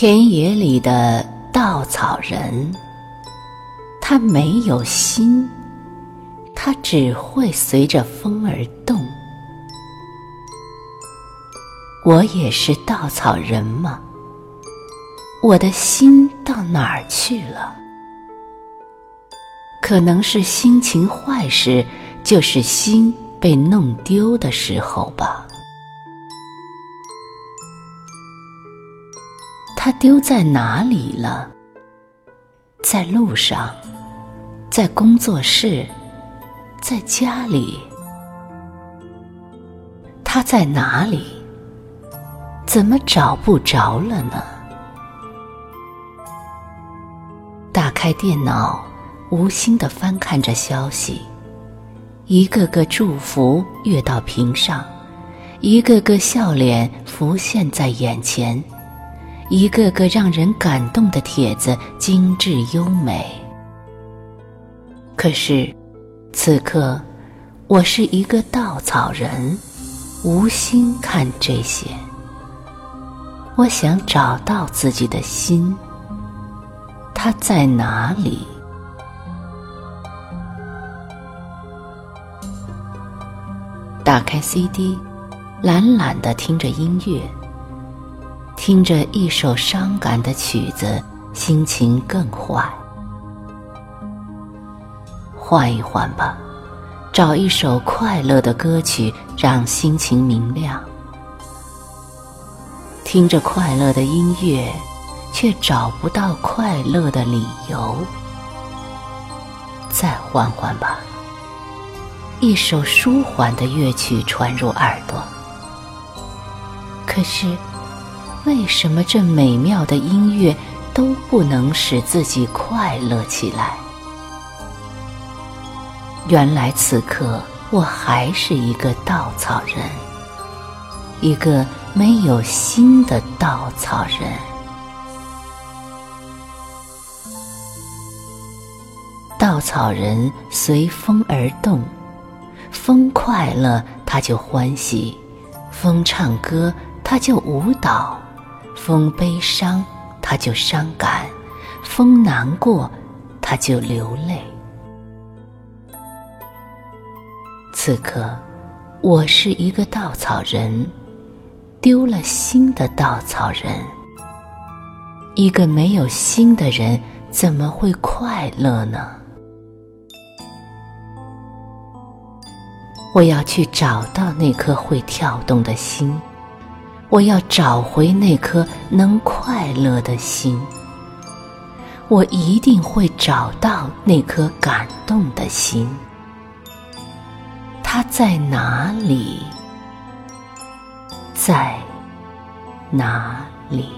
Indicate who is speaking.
Speaker 1: 田野里的稻草人，他没有心，他只会随着风而动。我也是稻草人吗？我的心到哪儿去了？可能是心情坏时，就是心被弄丢的时候吧。它丢在哪里了？在路上，在工作室，在家里。它在哪里？怎么找不着了呢？打开电脑，无心的翻看着消息，一个个祝福跃到屏上，一个个笑脸浮现在眼前。一个个让人感动的帖子，精致优美。可是，此刻我是一个稻草人，无心看这些。我想找到自己的心，它在哪里？打开 CD，懒懒的听着音乐。听着一首伤感的曲子，心情更坏。换一换吧，找一首快乐的歌曲，让心情明亮。听着快乐的音乐，却找不到快乐的理由。再换换吧，一首舒缓的乐曲传入耳朵。可是。为什么这美妙的音乐都不能使自己快乐起来？原来此刻我还是一个稻草人，一个没有心的稻草人。稻草人随风而动，风快乐他就欢喜，风唱歌他就舞蹈。风悲伤，他就伤感；风难过，他就流泪。此刻，我是一个稻草人，丢了心的稻草人。一个没有心的人，怎么会快乐呢？我要去找到那颗会跳动的心。我要找回那颗能快乐的心，我一定会找到那颗感动的心。它在哪里？在哪里？